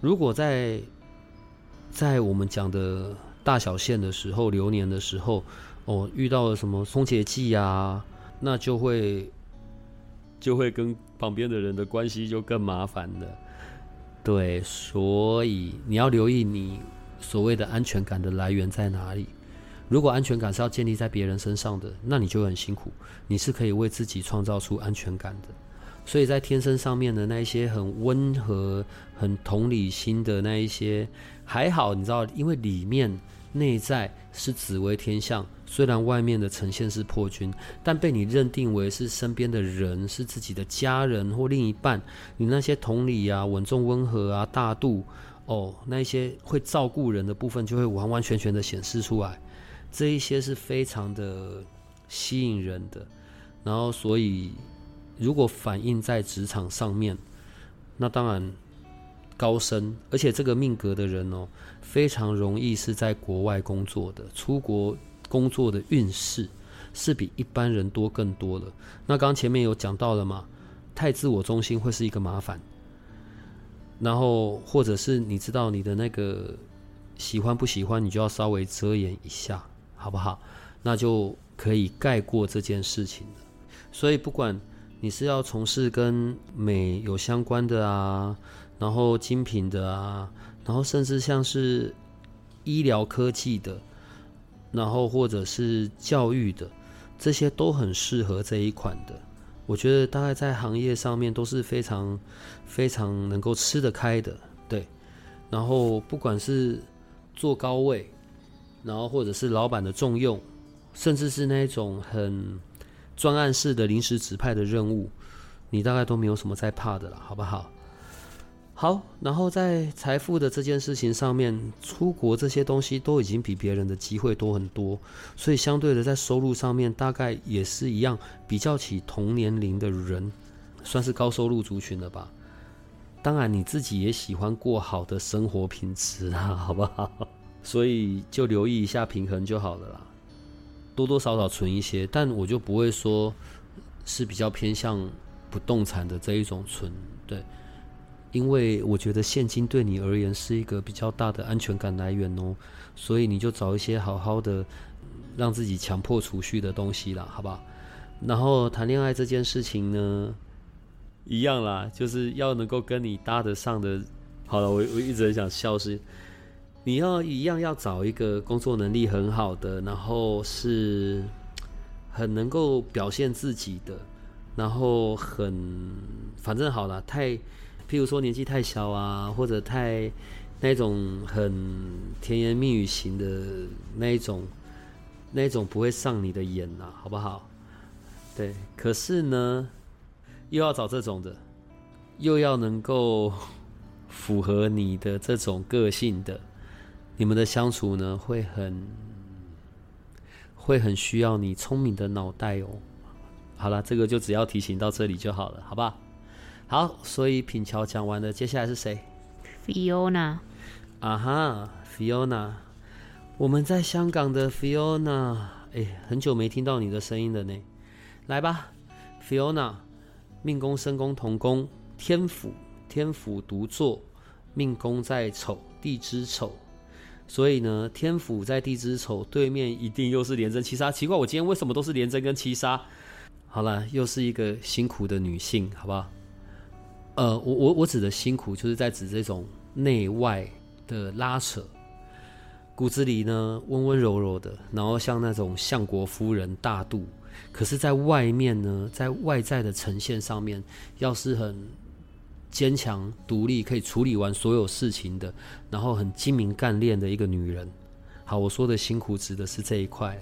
如果在在我们讲的大小线的时候，流年的时候，哦，遇到了什么松节剂啊，那就会 就会跟旁边的人的关系就更麻烦了。对，所以你要留意你。所谓的安全感的来源在哪里？如果安全感是要建立在别人身上的，那你就很辛苦。你是可以为自己创造出安全感的。所以在天生上面的那一些很温和、很同理心的那一些，还好，你知道，因为里面内在是紫薇天象，虽然外面的呈现是破军，但被你认定为是身边的人，是自己的家人或另一半，你那些同理啊、稳重温和啊、大度。哦，那一些会照顾人的部分就会完完全全的显示出来，这一些是非常的吸引人的。然后，所以如果反映在职场上面，那当然高升，而且这个命格的人哦，非常容易是在国外工作的，出国工作的运势是比一般人多更多了。那刚前面有讲到了嘛，太自我中心会是一个麻烦。然后，或者是你知道你的那个喜欢不喜欢，你就要稍微遮掩一下，好不好？那就可以盖过这件事情。所以，不管你是要从事跟美有相关的啊，然后精品的啊，然后甚至像是医疗科技的，然后或者是教育的，这些都很适合这一款的。我觉得大概在行业上面都是非常非常能够吃得开的，对。然后不管是做高位，然后或者是老板的重用，甚至是那种很专案式的临时指派的任务，你大概都没有什么在怕的了，好不好？好，然后在财富的这件事情上面，出国这些东西都已经比别人的机会多很多，所以相对的在收入上面大概也是一样，比较起同年龄的人，算是高收入族群了吧。当然你自己也喜欢过好的生活品质啊，好不好？所以就留意一下平衡就好了啦，多多少少存一些，但我就不会说是比较偏向不动产的这一种存，对。因为我觉得现金对你而言是一个比较大的安全感来源哦，所以你就找一些好好的让自己强迫储蓄的东西啦，好不好？然后谈恋爱这件事情呢，一样啦，就是要能够跟你搭得上的。好了，我我一直很想笑是，你要一样要找一个工作能力很好的，然后是很能够表现自己的，然后很反正好了，太。譬如说年纪太小啊，或者太那种很甜言蜜语型的那一种，那一种不会上你的眼呐，好不好？对，可是呢，又要找这种的，又要能够符合你的这种个性的，你们的相处呢，会很会很需要你聪明的脑袋哦。好了，这个就只要提醒到这里就好了，好吧？好，所以品桥讲完了，接下来是谁？Fiona。啊哈，Fiona，我们在香港的 Fiona，哎，很久没听到你的声音了呢。来吧，Fiona，命宫、身宫同宫，天府，天府独坐，命宫在丑，地支丑。所以呢，天府在地支丑对面，一定又是连贞七杀。奇怪，我今天为什么都是连贞跟七杀？好了，又是一个辛苦的女性，好不好？呃，我我我指的辛苦，就是在指这种内外的拉扯。骨子里呢，温温柔柔的，然后像那种相国夫人大度，可是在外面呢，在外在的呈现上面，要是很。坚强独立，可以处理完所有事情的，然后很精明干练的一个女人。好，我说的辛苦指的是这一块。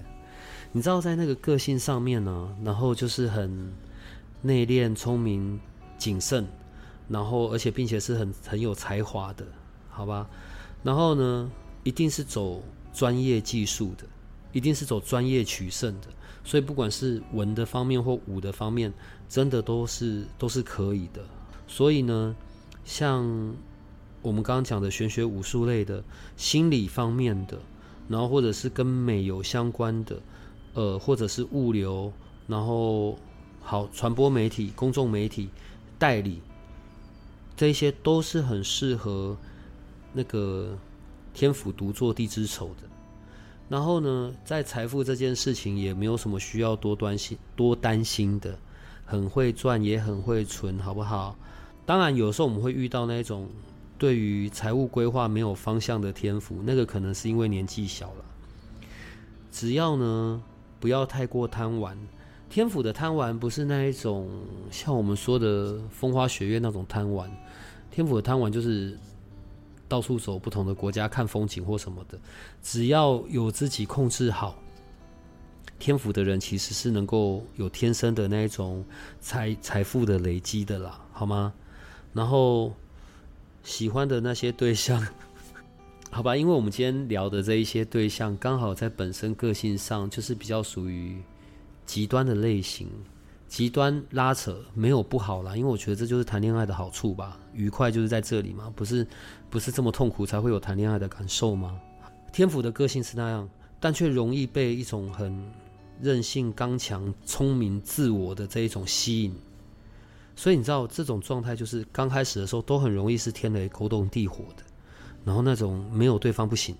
你知道，在那个个性上面呢，然后就是很内敛、聪明、谨慎，然后而且并且是很很有才华的，好吧？然后呢，一定是走专业技术的，一定是走专业取胜的。所以不管是文的方面或武的方面，真的都是都是可以的。所以呢，像我们刚刚讲的玄学武术类的、心理方面的，然后或者是跟美有相关的，呃，或者是物流，然后好传播媒体、公众媒体代理，这些都是很适合那个天府独坐地之丑的。然后呢，在财富这件事情也没有什么需要多担心、多担心的，很会赚也很会存，好不好？当然，有时候我们会遇到那种对于财务规划没有方向的天赋，那个可能是因为年纪小了。只要呢不要太过贪玩，天府的贪玩不是那一种像我们说的风花雪月那种贪玩，天府的贪玩就是到处走不同的国家看风景或什么的。只要有自己控制好，天府的人其实是能够有天生的那一种财财富的累积的啦，好吗？然后喜欢的那些对象，好吧，因为我们今天聊的这一些对象，刚好在本身个性上就是比较属于极端的类型，极端拉扯没有不好啦，因为我觉得这就是谈恋爱的好处吧，愉快就是在这里嘛，不是不是这么痛苦才会有谈恋爱的感受吗？天府的个性是那样，但却容易被一种很任性、刚强、聪明、自我的这一种吸引。所以你知道这种状态就是刚开始的时候都很容易是天雷勾动地火的，然后那种没有对方不行，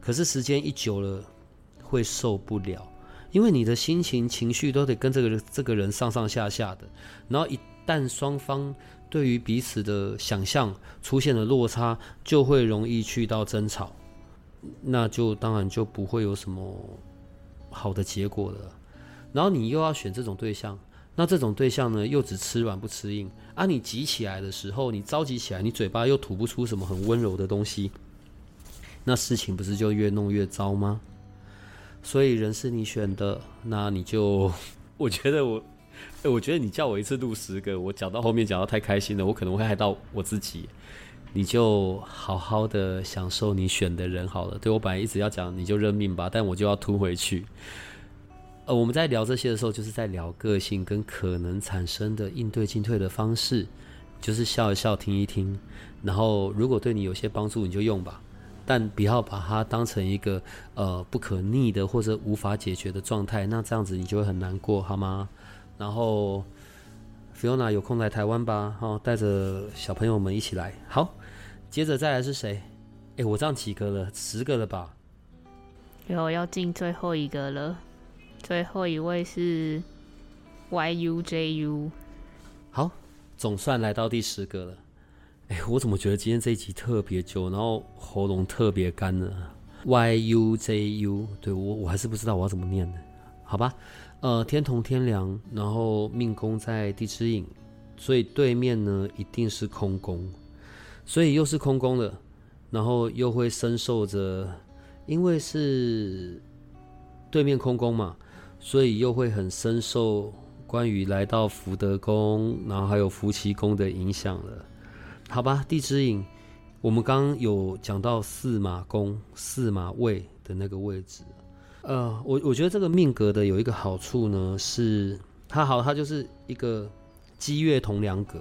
可是时间一久了会受不了，因为你的心情情绪都得跟这个这个人上上下下的，然后一旦双方对于彼此的想象出现了落差，就会容易去到争吵，那就当然就不会有什么好的结果了，然后你又要选这种对象。那这种对象呢，又只吃软不吃硬啊！你急起来的时候，你着急起来，你嘴巴又吐不出什么很温柔的东西，那事情不是就越弄越糟吗？所以人是你选的，那你就，我觉得我，我觉得你叫我一次录十个，我讲到后面讲到太开心了，我可能会害到我自己。你就好好的享受你选的人好了。对我本来一直要讲，你就认命吧，但我就要突回去。呃，我们在聊这些的时候，就是在聊个性跟可能产生的应对进退的方式，就是笑一笑，听一听，然后如果对你有些帮助，你就用吧，但不要把它当成一个呃不可逆的或者无法解决的状态，那这样子你就会很难过，好吗？然后 Fiona 有空来台湾吧，哈，带着小朋友们一起来。好，接着再来是谁？哎，我这样几个了，十个了吧？有要进最后一个了。最后一位是 YUJU，好，总算来到第十个了。哎，我怎么觉得今天这一集特别久，然后喉咙特别干呢？YUJU，对我我还是不知道我要怎么念的，好吧？呃，天同天梁，然后命宫在地支引，所以对面呢一定是空宫，所以又是空宫了，然后又会深受着，因为是对面空宫嘛。所以又会很深受关于来到福德宫，然后还有福气宫的影响了，好吧？地支引，我们刚刚有讲到四马宫、四马位的那个位置，呃，我我觉得这个命格的有一个好处呢，是它好，它就是一个积月同梁格。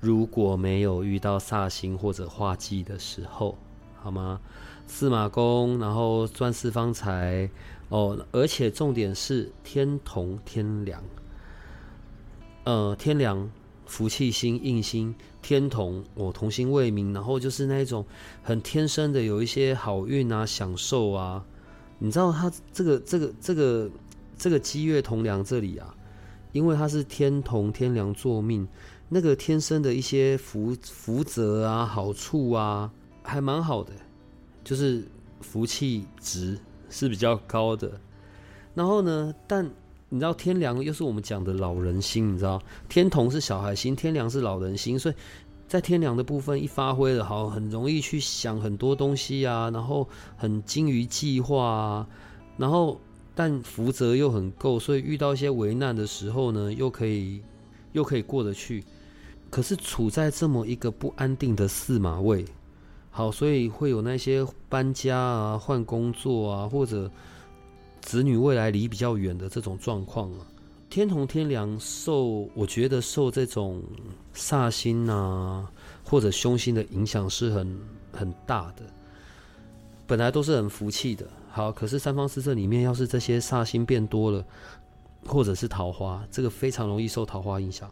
如果没有遇到煞星或者化忌的时候，好吗？四马宫，然后钻四方财哦，而且重点是天同天梁，呃，天梁福气星印星，天同我同心为民，然后就是那一种很天生的有一些好运啊，享受啊，你知道他这个这个这个这个积月同梁这里啊，因为他是天同天梁作命。那个天生的一些福福泽啊、好处啊，还蛮好的，就是福气值是比较高的。然后呢，但你知道天梁又是我们讲的老人心，你知道天同是小孩心，天梁是老人心，所以在天梁的部分一发挥的好，很容易去想很多东西啊，然后很精于计划啊，然后但福泽又很够，所以遇到一些危难的时候呢，又可以又可以过得去。可是处在这么一个不安定的四马位，好，所以会有那些搬家啊、换工作啊，或者子女未来离比较远的这种状况啊。天同天梁受，我觉得受这种煞星啊或者凶星的影响是很很大的。本来都是很福气的，好，可是三方四正里面要是这些煞星变多了，或者是桃花，这个非常容易受桃花影响。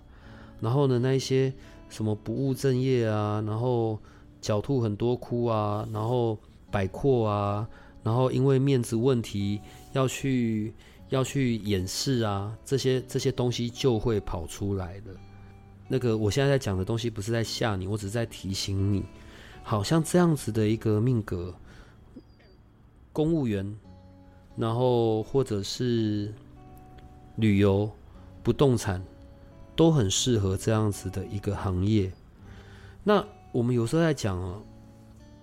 然后呢，那一些什么不务正业啊，然后狡兔很多窟啊，然后摆阔啊，然后因为面子问题要去要去掩饰啊，这些这些东西就会跑出来的。那个我现在在讲的东西不是在吓你，我只是在提醒你。好像这样子的一个命格，公务员，然后或者是旅游、不动产。都很适合这样子的一个行业。那我们有时候在讲啊，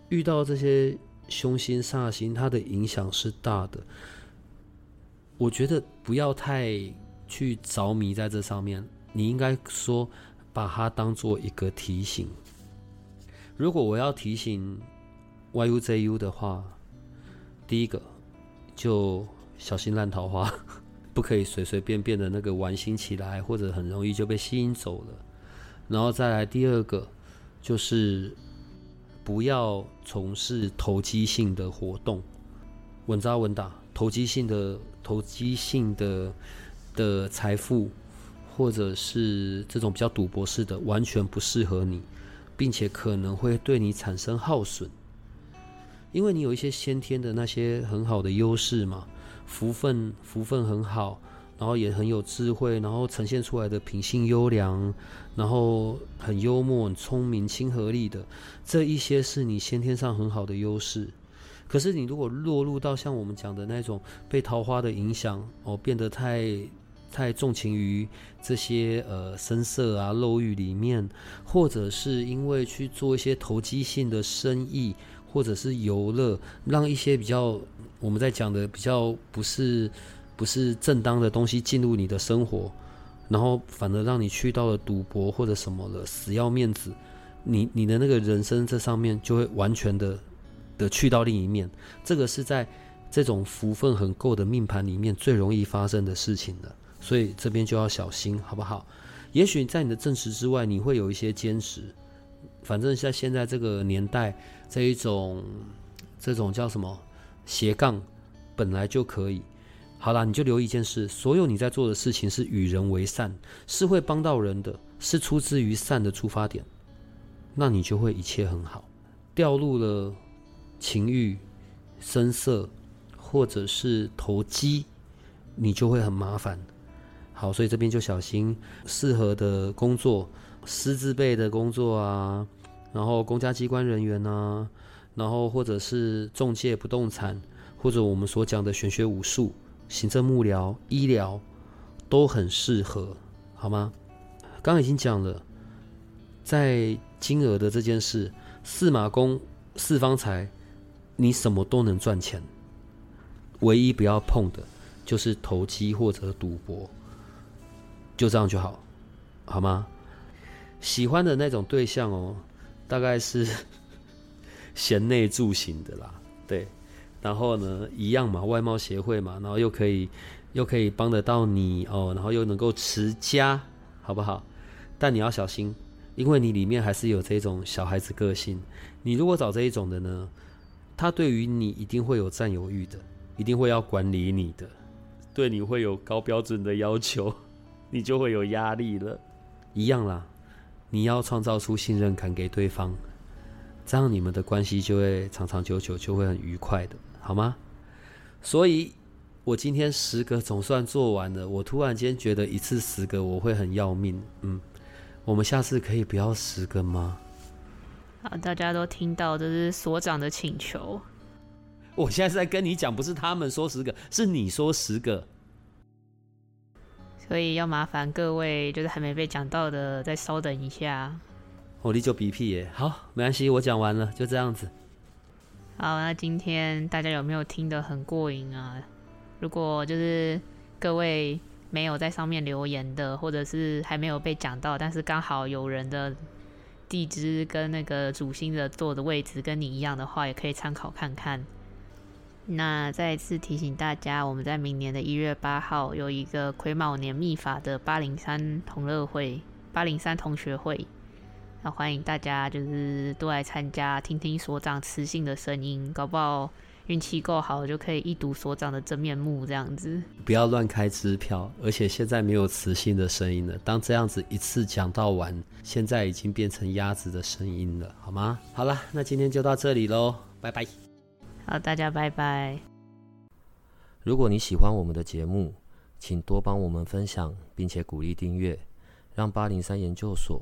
遇到这些凶星煞星，它的影响是大的。我觉得不要太去着迷在这上面，你应该说把它当做一个提醒。如果我要提醒 YUZU 的话，第一个就小心烂桃花。不可以随随便便的那个玩心起来，或者很容易就被吸引走了。然后再来第二个，就是不要从事投机性的活动，稳扎稳打。投机性的、投机性的的财富，或者是这种比较赌博式的，完全不适合你，并且可能会对你产生耗损，因为你有一些先天的那些很好的优势嘛。福分福分很好，然后也很有智慧，然后呈现出来的品性优良，然后很幽默、很聪明、亲和力的，这一些是你先天上很好的优势。可是你如果落入到像我们讲的那种被桃花的影响哦，变得太太重情于这些呃声色啊、漏欲里面，或者是因为去做一些投机性的生意。或者是游乐，让一些比较我们在讲的比较不是不是正当的东西进入你的生活，然后反而让你去到了赌博或者什么了，死要面子，你你的那个人生这上面就会完全的的去到另一面。这个是在这种福分很够的命盘里面最容易发生的事情了，所以这边就要小心，好不好？也许在你的正实之外，你会有一些坚持。反正在现在这个年代，这一种这种叫什么斜杠，本来就可以。好啦，你就留意一件事：所有你在做的事情是与人为善，是会帮到人的，是出自于善的出发点，那你就会一切很好。掉入了情欲、声色，或者是投机，你就会很麻烦。好，所以这边就小心适合的工作，师资辈的工作啊。然后公家机关人员啊，然后或者是中介不动产，或者我们所讲的玄学武术、行政幕僚、医疗，都很适合，好吗？刚刚已经讲了，在金额的这件事，四马宫四方财，你什么都能赚钱，唯一不要碰的就是投机或者赌博，就这样就好，好吗？喜欢的那种对象哦。大概是 贤内助型的啦，对，然后呢，一样嘛，外貌协会嘛，然后又可以又可以帮得到你哦，然后又能够持家，好不好？但你要小心，因为你里面还是有这种小孩子个性。你如果找这一种的呢，他对于你一定会有占有欲的，一定会要管理你的，对你会有高标准的要求，你就会有压力了。一样啦，你要创造出信任感给对方，这样你们的关系就会长长久久，就会很愉快的，好吗？所以。我今天十个总算做完了，我突然间觉得一次十个我会很要命。嗯，我们下次可以不要十个吗？好，大家都听到这是所长的请求。我现在是在跟你讲，不是他们说十个，是你说十个。所以要麻烦各位，就是还没被讲到的，再稍等一下。我力就鼻涕耶，好，没关系，我讲完了，就这样子。好，那今天大家有没有听得很过瘾啊？如果就是各位没有在上面留言的，或者是还没有被讲到，但是刚好有人的地支跟那个主星的座的位置跟你一样的话，也可以参考看看。那再一次提醒大家，我们在明年的一月八号有一个癸卯年秘法的八零三同乐会、八零三同学会，那欢迎大家就是都来参加，听听所长磁性的声音，搞不好。运气够好，就可以一睹所长的真面目，这样子。不要乱开支票，而且现在没有磁性的声音了。当这样子一次讲到完，现在已经变成鸭子的声音了，好吗？好了，那今天就到这里喽，拜拜。好，大家拜拜。如果你喜欢我们的节目，请多帮我们分享，并且鼓励订阅，让八零三研究所